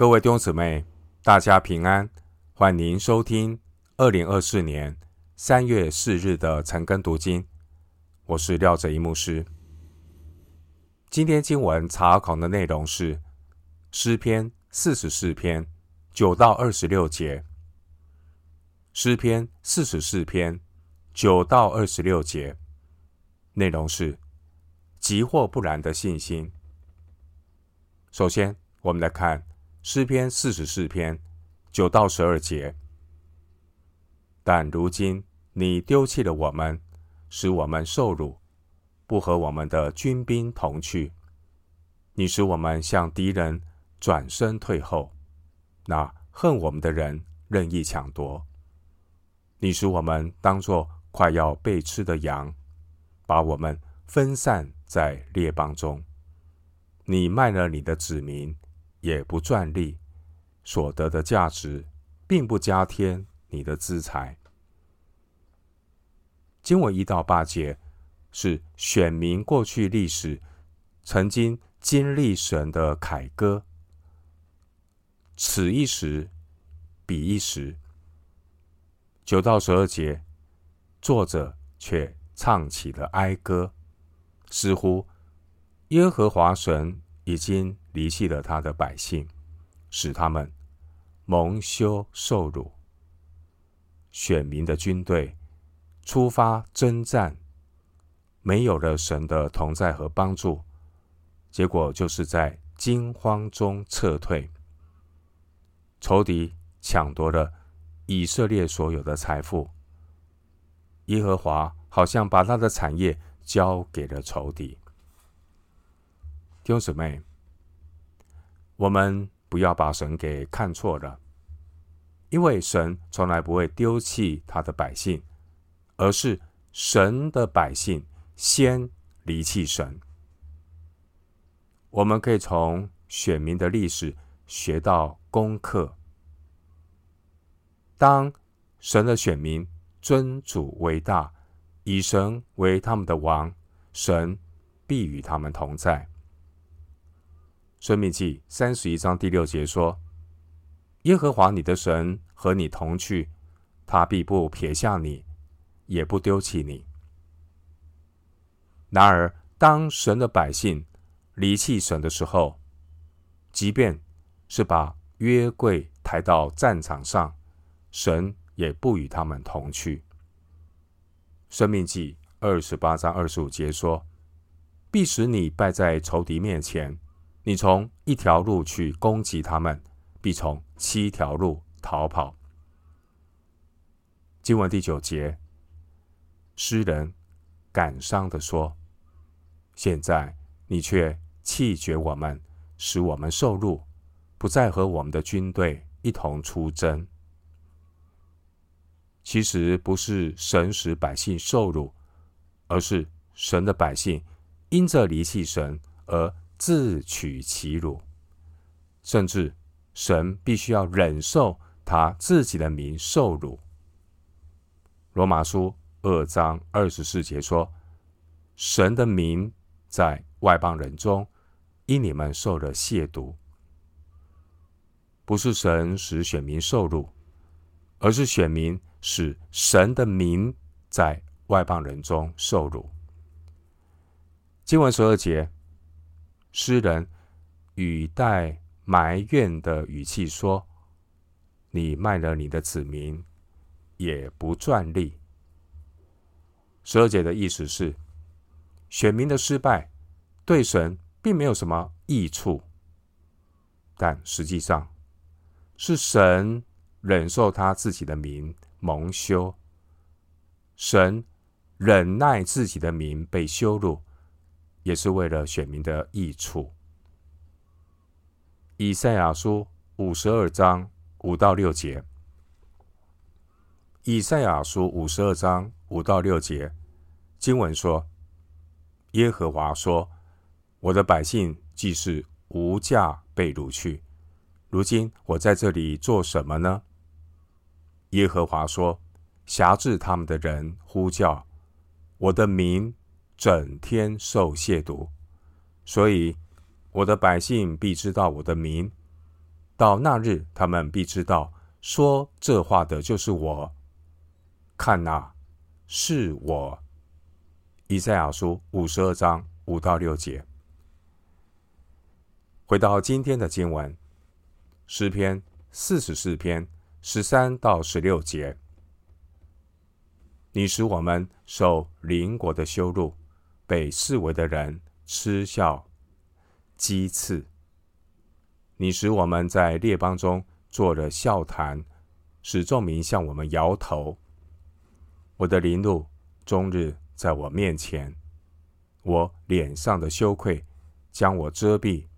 各位弟兄姊妹，大家平安，欢迎收听二零二四年三月四日的晨更读经。我是廖哲一牧师。今天经文查考的内容是诗篇四十四篇九到二十六节。诗篇四十四篇九到二十六节，内容是急或不然的信心。首先，我们来看诗篇四十四篇九到十二节。但如今你丢弃了我们，使我们受辱，不和我们的军兵同去。你使我们向敌人转身退后，那恨我们的人任意抢夺。你使我们当作快要被吃的羊，把我们分散在列邦中。你卖了你的子民，也不赚利，所得的价值，并不加添你的资财。经文一到八节是选民过去历史曾经经历神的凯歌，此一时，彼一时。九到十二节，作者却唱起了哀歌，似乎。耶和华神已经离弃了他的百姓，使他们蒙羞受辱。选民的军队出发征战，没有了神的同在和帮助，结果就是在惊慌中撤退。仇敌抢夺了以色列所有的财富，耶和华好像把他的产业交给了仇敌。弟兄姊妹，我们不要把神给看错了，因为神从来不会丢弃他的百姓，而是神的百姓先离弃神。我们可以从选民的历史学到功课。当神的选民尊主为大，以神为他们的王，神必与他们同在。申命记三十一章第六节说：“耶和华你的神和你同去，他必不撇下你，也不丢弃你。”然而，当神的百姓离弃神的时候，即便是把约柜抬到战场上，神也不与他们同去。申命记二十八章二十五节说：“必使你败在仇敌面前。”你从一条路去攻击他们，必从七条路逃跑。经文第九节，诗人感伤地说：“现在你却弃绝我们，使我们受辱，不再和我们的军队一同出征。”其实不是神使百姓受辱，而是神的百姓因着离弃神而。自取其辱，甚至神必须要忍受他自己的名受辱。罗马书二章二十四节说：“神的名在外邦人中，因你们受了亵渎。”不是神使选民受辱，而是选民使神的名在外邦人中受辱。经文十二节。诗人语带埋怨的语气说：“你卖了你的子民，也不赚利。”十二节的意思是，选民的失败对神并没有什么益处，但实际上是神忍受他自己的民蒙羞，神忍耐自己的民被羞辱。也是为了选民的益处。以赛亚书五十二章五到六节。以赛亚书五十二章五到六节经文说：“耶和华说，我的百姓既是无价被掳去，如今我在这里做什么呢？”耶和华说：“辖制他们的人呼叫我的名。”整天受亵渎，所以我的百姓必知道我的名，到那日，他们必知道，说这话的就是我。看哪，是我。以赛亚书五十二章五到六节。回到今天的经文，诗篇四十四篇十三到十六节。你使我们受邻国的羞辱，被视为的人嗤笑、讥刺。你使我们在列邦中做了笑谈，使众民向我们摇头。我的凌辱终日在我面前，我脸上的羞愧将我遮蔽，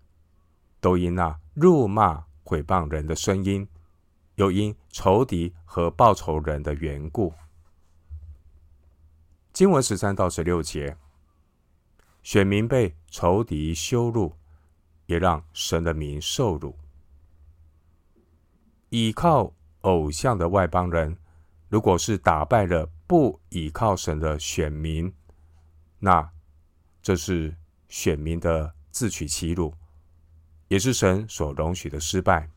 都因那辱骂毁谤人的声音，又因仇敌和报仇人的缘故。经文十三到十六节，选民被仇敌羞辱。也让神的名受辱。倚靠偶像的外邦人，如果是打败了不倚靠神的选民，那这是选民的自取其辱，也是神所容许的失败。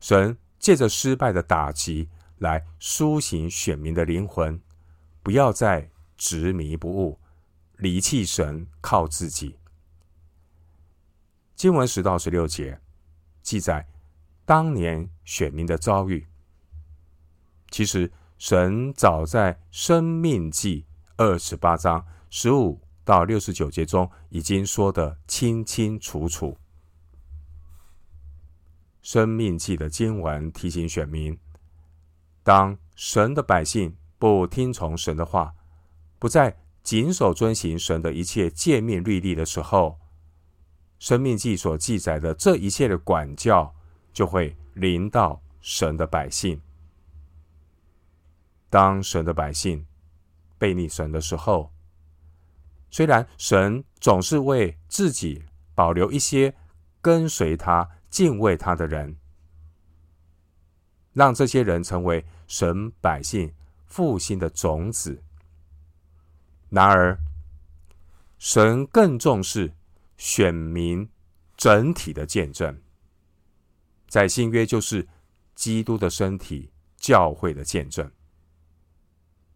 神借着失败的打击来苏醒选民的灵魂，不要再执迷不悟，离弃神，靠自己。经文十到十六节记载当年选民的遭遇。其实，神早在《生命记》二十八章十五到六十九节中已经说得清清楚楚。《生命记》的经文提醒选民：当神的百姓不听从神的话，不再谨守遵行神的一切诫命律例的时候，生命记所记载的这一切的管教，就会临到神的百姓。当神的百姓背逆神的时候，虽然神总是为自己保留一些跟随他、敬畏他的人，让这些人成为神百姓复兴的种子。然而，神更重视。选民整体的见证，在新约就是基督的身体教会的见证。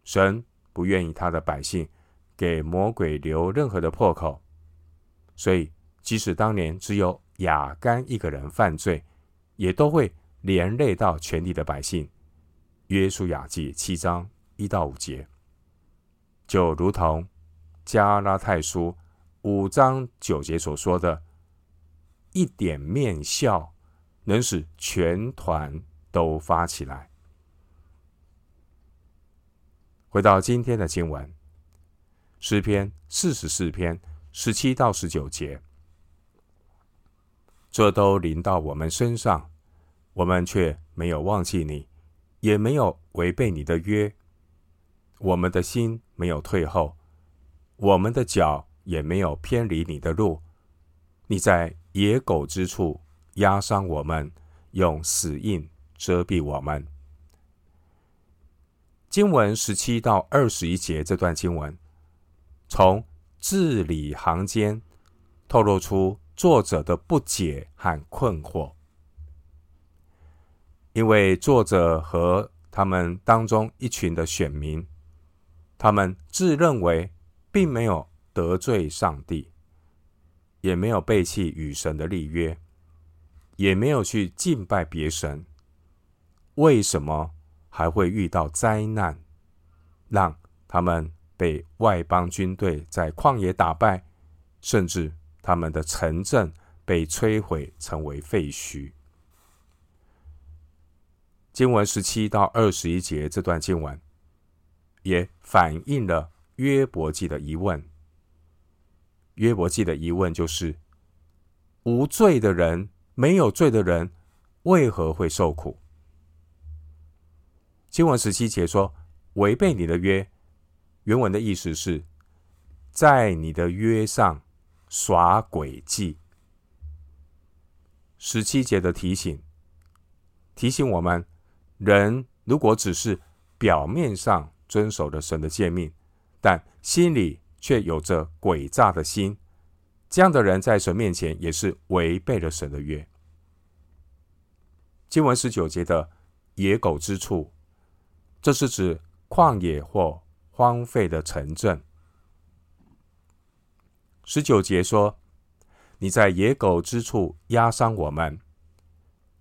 神不愿意他的百姓给魔鬼留任何的破口，所以即使当年只有亚干一个人犯罪，也都会连累到全体的百姓。约书亚记七章一到五节，就如同加拉太书。五章九节所说的，一点面笑能使全团都发起来。回到今天的经文，诗篇四十四篇十七到十九节，这都临到我们身上，我们却没有忘记你，也没有违背你的约，我们的心没有退后，我们的脚。也没有偏离你的路。你在野狗之处压伤我们，用死印遮蔽我们。经文十七到二十一节这段经文，从字里行间透露出作者的不解和困惑，因为作者和他们当中一群的选民，他们自认为并没有。得罪上帝，也没有背弃与神的立约，也没有去敬拜别神，为什么还会遇到灾难，让他们被外邦军队在旷野打败，甚至他们的城镇被摧毁，成为废墟？经文十七到二十一节这段经文，也反映了约伯记的疑问。约伯记的疑问就是：无罪的人，没有罪的人，为何会受苦？经文十七节说：违背你的约，原文的意思是，在你的约上耍诡计。十七节的提醒，提醒我们，人如果只是表面上遵守了神的诫命，但心里……却有着诡诈的心，这样的人在神面前也是违背了神的约。经文十九节的野狗之处，这是指旷野或荒废的城镇。十九节说：“你在野狗之处压伤我们。”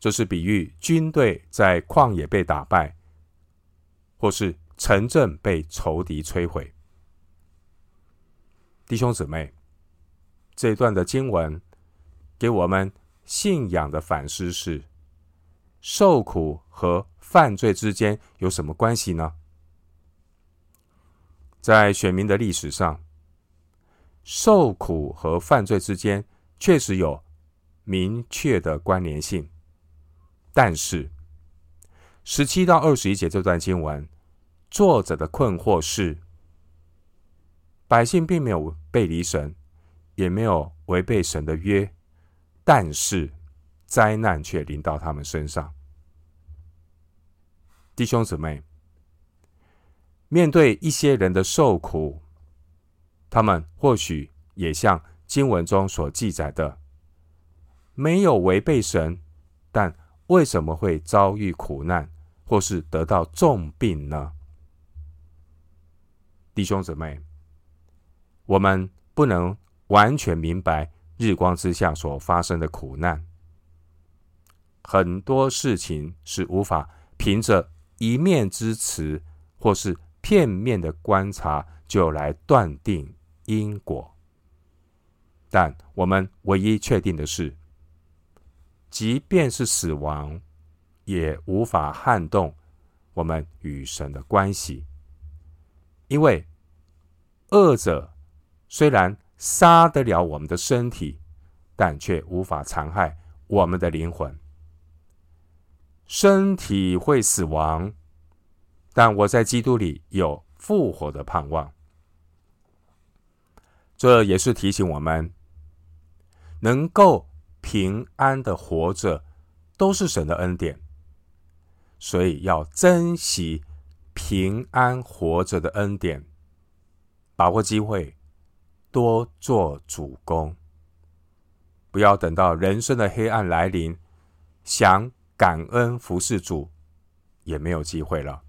这是比喻军队在旷野被打败，或是城镇被仇敌摧毁。弟兄姊妹，这一段的经文给我们信仰的反思是：受苦和犯罪之间有什么关系呢？在选民的历史上，受苦和犯罪之间确实有明确的关联性。但是，十七到二十一节这段经文，作者的困惑是：百姓并没有背离神，也没有违背神的约，但是灾难却临到他们身上。弟兄姊妹，面对一些人的受苦，他们或许也像经文中所记载的，没有违背神，但为什么会遭遇苦难，或是得到重病呢？弟兄姊妹，我们不能完全明白日光之下所发生的苦难，很多事情是无法凭着一面之词或是片面的观察就来断定因果。但我们唯一确定的是，即便是死亡，也无法撼动我们与神的关系，因为恶者虽然杀得了我们的身体，但却无法残害我们的灵魂。身体会死亡，但我在基督里有复活的盼望。这也是提醒我们，能够。平安的活着，都是神的恩典，所以要珍惜平安活着的恩典，把握机会，多做主工，不要等到人生的黑暗来临，想感恩服侍主，也没有机会了。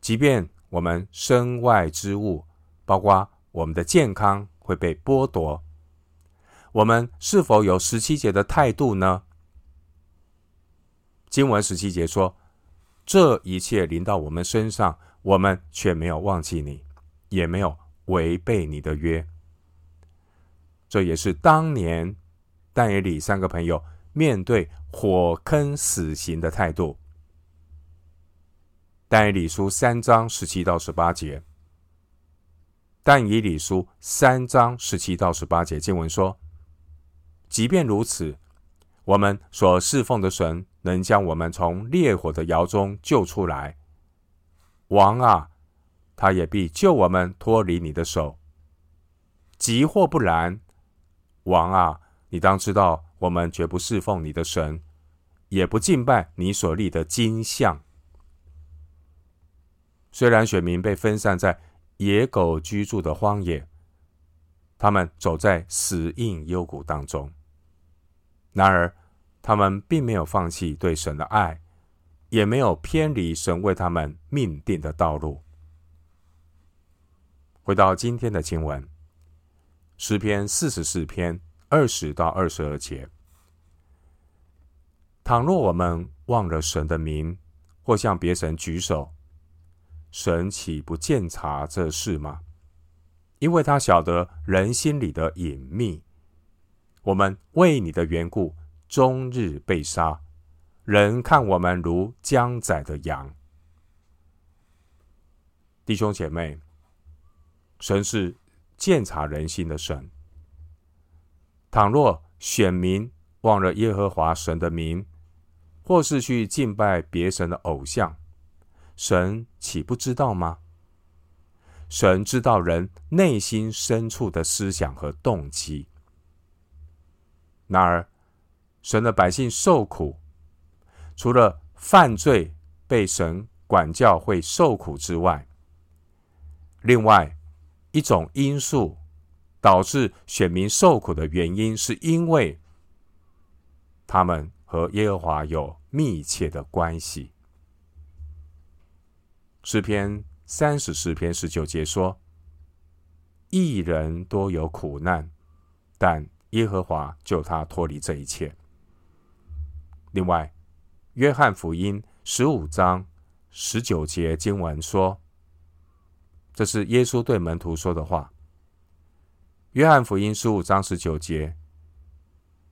即便我们身外之物，包括我们的健康，会被剥夺。我们是否有十七节的态度呢？经文十七节说：“这一切临到我们身上，我们却没有忘记你，也没有违背你的约。”这也是当年但以理三个朋友面对火坑死刑的态度。但以理书三章十七到十八节，但以理书三章十七到十八节经文说。即便如此，我们所侍奉的神能将我们从烈火的窑中救出来。王啊，他也必救我们脱离你的手。即或不然，王啊，你当知道，我们绝不侍奉你的神，也不敬拜你所立的金像。虽然选民被分散在野狗居住的荒野，他们走在死荫幽谷当中。然而，他们并没有放弃对神的爱，也没有偏离神为他们命定的道路。回到今天的经文，诗篇四十四篇二十到二十二节：倘若我们忘了神的名，或向别神举手，神岂不见察这事吗？因为他晓得人心里的隐秘。我们为你的缘故，终日被杀，人看我们如将宰的羊。弟兄姐妹，神是鉴察人心的神。倘若选民忘了耶和华神的名，或是去敬拜别神的偶像，神岂不知道吗？神知道人内心深处的思想和动机。然而，神的百姓受苦，除了犯罪被神管教会受苦之外，另外一种因素导致选民受苦的原因，是因为他们和耶和华有密切的关系。诗篇三十四篇十九节说：“一人多有苦难，但耶和华救他脱离这一切。”另外，约翰福音十五章十九节经文说：“这是耶稣对门徒说的话。”约翰福音十五章十九节：“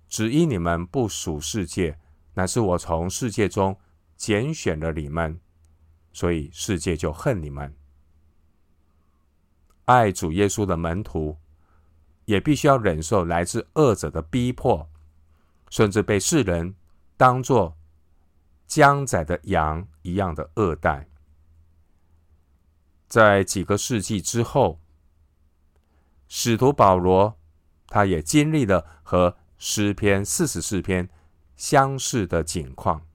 只因你们不属世界，乃是我从世界中拣选了你们。”所以世界就恨你们。爱主耶稣的门徒，也必须要忍受来自恶者的逼迫，甚至被世人当做将宰的羊一样的恶待。在几个世纪之后，使徒保罗他也经历了和诗篇四十四篇相似的境况。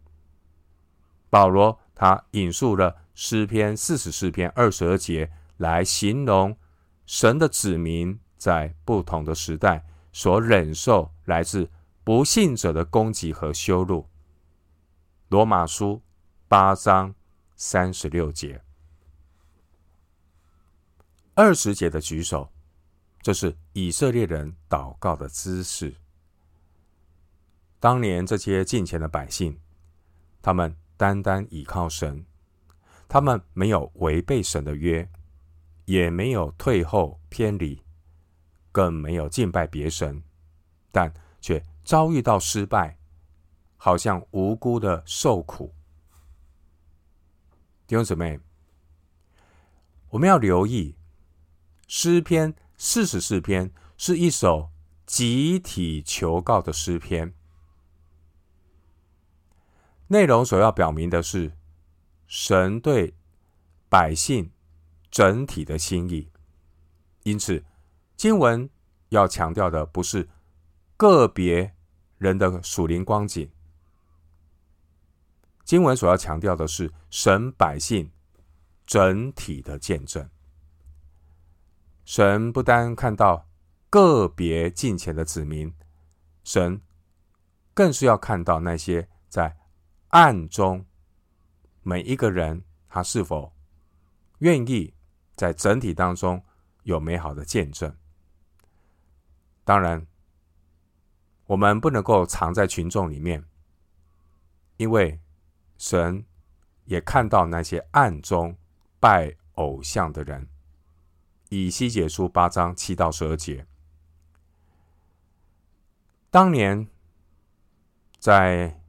保罗。他引述了诗篇四十四篇二十二节来形容神的子民在不同的时代所忍受来自不信者的攻击和羞辱。罗马书八章三十六节，二十节的举手，这是以色列人祷告的姿势。当年这些敬前的百姓，他们。单单倚靠神，他们没有违背神的约，也没有退后偏离，更没有敬拜别神，但却遭遇到失败，好像无辜的受苦。弟兄姊妹，我们要留意，诗篇四十四篇是一首集体求告的诗篇。内容所要表明的是，神对百姓整体的心意。因此，经文要强调的不是个别人的属灵光景，经文所要强调的是神百姓整体的见证。神不单看到个别近前的子民，神更是要看到那些在暗中，每一个人他是否愿意在整体当中有美好的见证？当然，我们不能够藏在群众里面，因为神也看到那些暗中拜偶像的人。以西结书八章七到十二节，当年在。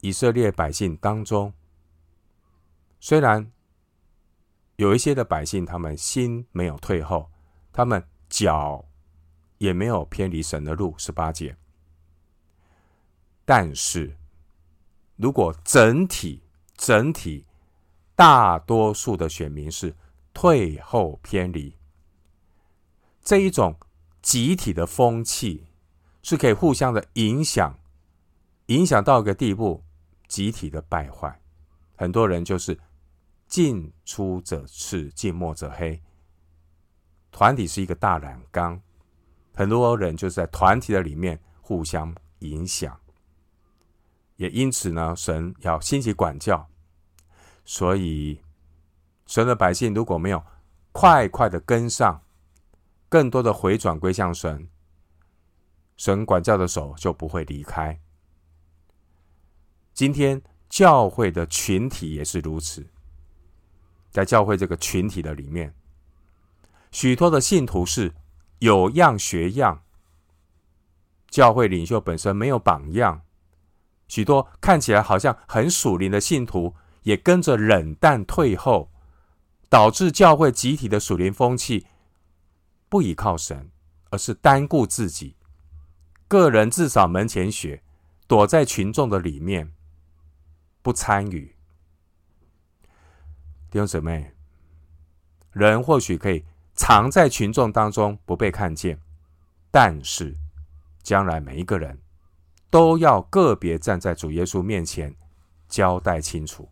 以色列百姓当中，虽然有一些的百姓，他们心没有退后，他们脚也没有偏离神的路，十八节。但是，如果整体、整体大多数的选民是退后偏离，这一种集体的风气是可以互相的影响，影响到一个地步。集体的败坏，很多人就是近朱者赤，近墨者黑。团体是一个大染缸，很多人就是在团体的里面互相影响。也因此呢，神要兴起管教，所以神的百姓如果没有快快的跟上，更多的回转归向神，神管教的手就不会离开。今天教会的群体也是如此，在教会这个群体的里面，许多的信徒是有样学样，教会领袖本身没有榜样，许多看起来好像很属灵的信徒也跟着冷淡退后，导致教会集体的属灵风气不依靠神，而是单顾自己，个人自扫门前雪，躲在群众的里面。不参与，弟兄姊妹，人或许可以藏在群众当中不被看见，但是将来每一个人都要个别站在主耶稣面前交代清楚。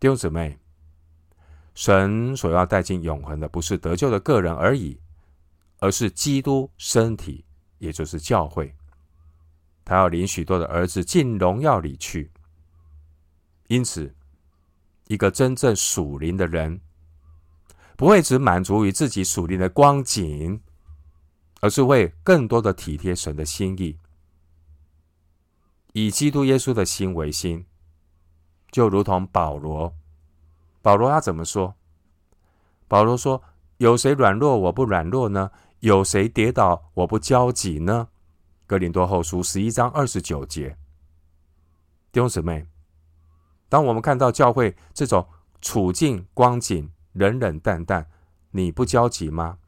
弟兄姊妹，神所要带进永恒的不是得救的个人而已，而是基督身体，也就是教会。他要领许多的儿子进荣耀里去。因此，一个真正属灵的人，不会只满足于自己属灵的光景，而是会更多的体贴神的心意，以基督耶稣的心为心，就如同保罗。保罗他怎么说？保罗说：“有谁软弱，我不软弱呢？有谁跌倒，我不焦急呢？”哥林多后书十一章二十九节。弟兄姊妹，当我们看到教会这种处境光景冷冷淡淡，你不焦急吗？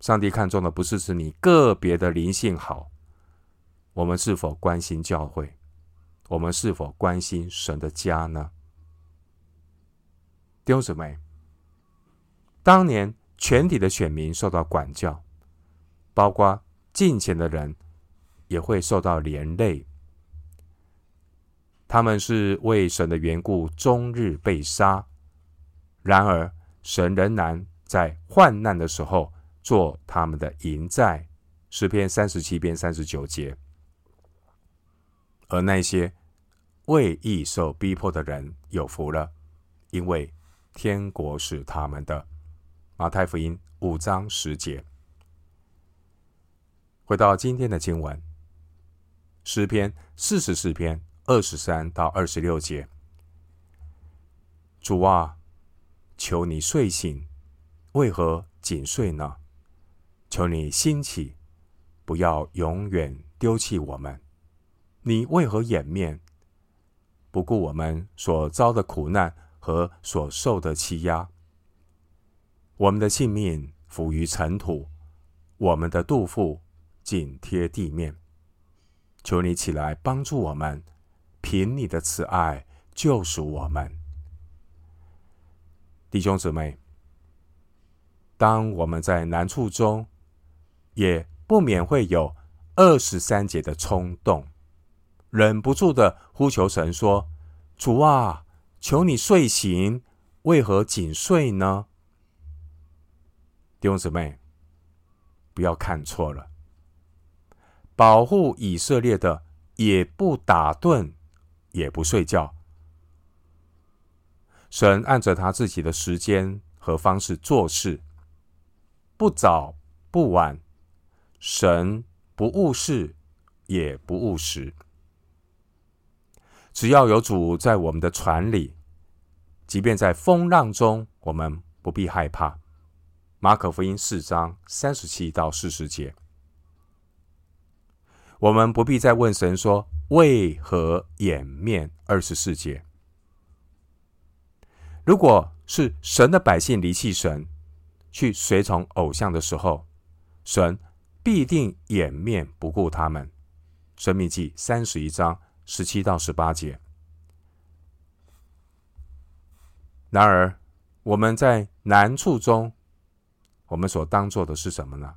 上帝看重的不是指你个别的灵性好，我们是否关心教会？我们是否关心神的家呢？弟兄姊妹，当年全体的选民受到管教，包括近前的人也会受到连累。他们是为神的缘故终日被杀，然而神仍然在患难的时候做他们的营寨。诗篇三十七篇三十九节。而那些为义受逼迫的人有福了，因为天国是他们的。马太福音五章十节。回到今天的经文，诗篇四十四篇二十三到二十六节。主啊，求你睡醒，为何紧睡呢？求你兴起，不要永远丢弃我们。你为何掩面，不顾我们所遭的苦难？和所受的欺压，我们的性命伏于尘土，我们的肚腹紧贴地面。求你起来帮助我们，凭你的慈爱救赎我们。弟兄姊妹，当我们在难处中，也不免会有二十三节的冲动，忍不住的呼求神说：“主啊！”求你睡醒，为何紧睡呢？弟兄姊妹，不要看错了。保护以色列的也不打盹，也不睡觉。神按着他自己的时间和方式做事，不早不晚。神不误事，也不误时。只要有主在我们的船里，即便在风浪中，我们不必害怕。马可福音四章三十七到四十节，我们不必再问神说为何掩面。二十四节，如果是神的百姓离弃神，去随从偶像的时候，神必定掩面不顾他们。申命记三十一章。十七到十八节。然而，我们在难处中，我们所当做的是什么呢？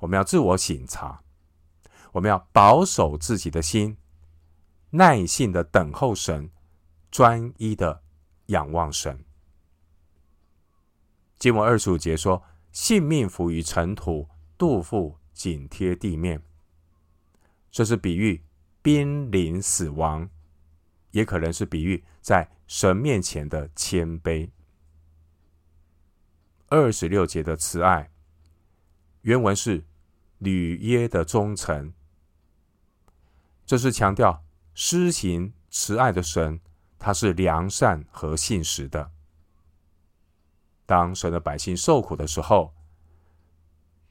我们要自我省察，我们要保守自己的心，耐心的等候神，专一的仰望神。经文二十五节说：“性命伏于尘土，肚腹紧贴地面。”这是比喻。濒临死亡，也可能是比喻在神面前的谦卑。二十六节的慈爱，原文是履约的忠诚，这是强调施行慈爱的神，他是良善和信实的。当神的百姓受苦的时候，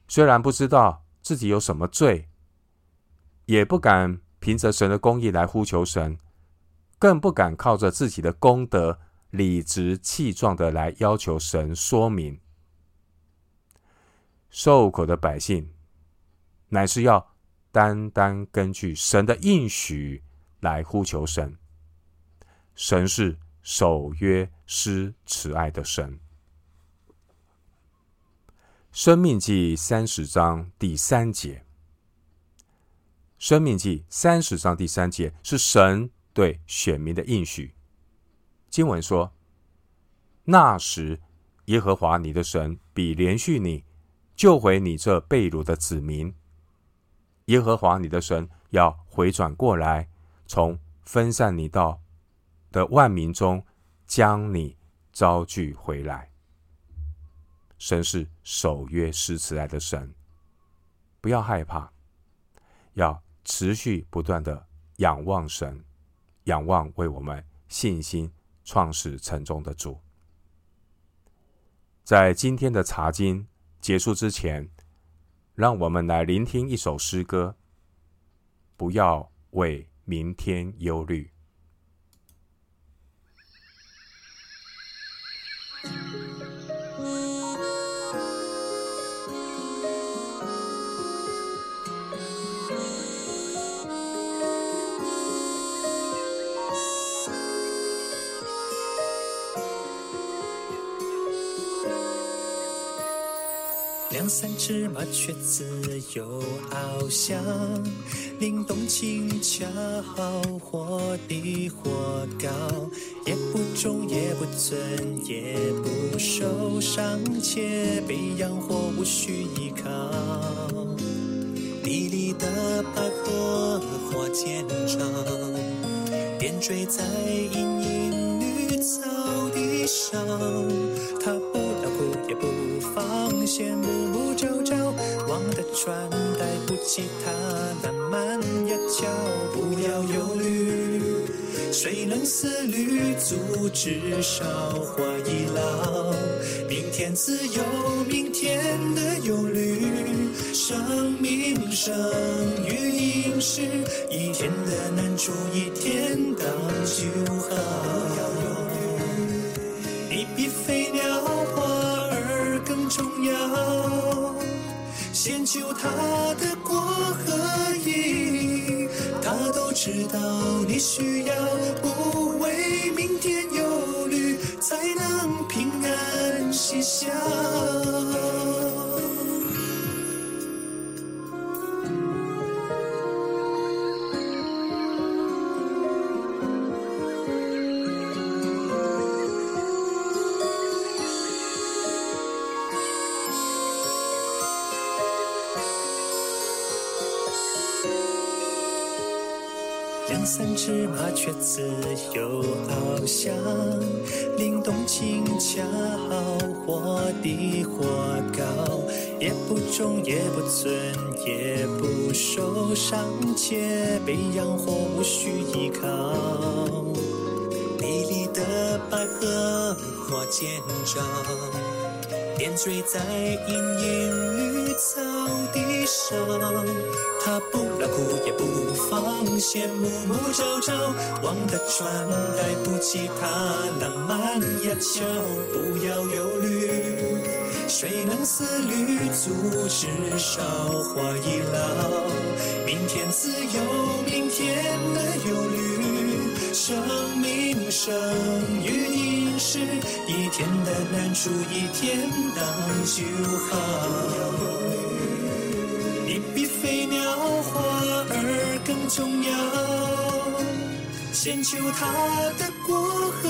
虽然不知道自己有什么罪，也不敢。凭着神的公义来呼求神，更不敢靠着自己的功德理直气壮的来要求神说明。受苦的百姓，乃是要单单根据神的应许来呼求神。神是守约施慈爱的神。生命记三十章第三节。生命记三十章第三节是神对选民的应许。经文说：“那时，耶和华你的神必连续你，救回你这被掳的子民。耶和华你的神要回转过来，从分散你到的万民中将你招聚回来。神是守约施慈爱的神，不要害怕，要持续不断的仰望神，仰望为我们信心创始成终的主。在今天的查经结束之前，让我们来聆听一首诗歌。不要为明天忧虑。三只麻雀自由翱翔，灵动轻巧，活低或高，也不重也不尊也不受伤，且被养活无需依靠。地里的百合花见长，点缀在茵茵绿草地上，不劳苦也不放闲，暮暮朝朝，望得穿戴不起它，烂漫呀俏，不要忧虑，谁能思虑，足至少花已老，明天自有明天的忧虑，生命生于应时，一天的难处一天当就好。兼求他的国和义，他都知道你需要，不为明天忧虑，才能平安喜笑。两三只麻雀自由翱翔，灵动轻巧，或低或高，也不重也不尊也不受伤，且被养活无需依靠。美丽的百合花见长，点缀在阴影里地上。他不劳苦也不放闲，暮暮朝朝，望得穿来不及他，浪漫呀俏，不要忧虑，谁能思虑，足至少花已老，明天自有明天的忧虑，生命生于应时，一天的难处一天当就好。重要，先求他的过和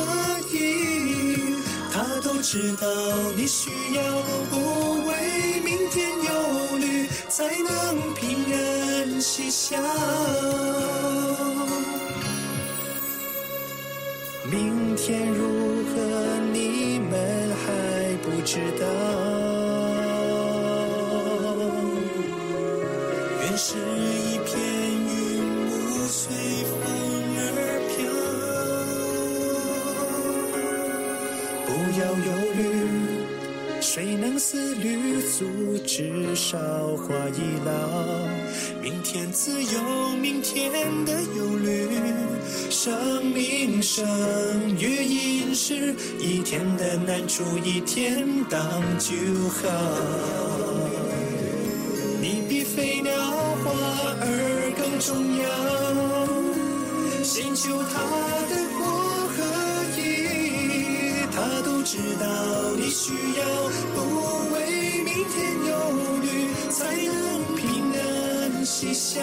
意，他都知道你需要，不为明天忧虑，才能平安喜笑。明天如何，你们还不知道，愿是。要忧虑，谁能思虑？足至少花已老，明天自有明天的忧虑。生命生于应时，一天的难处一天当就好。你比飞鸟花儿更重要，先求他的。知道你需要，不为明天忧虑，才能平安喜笑。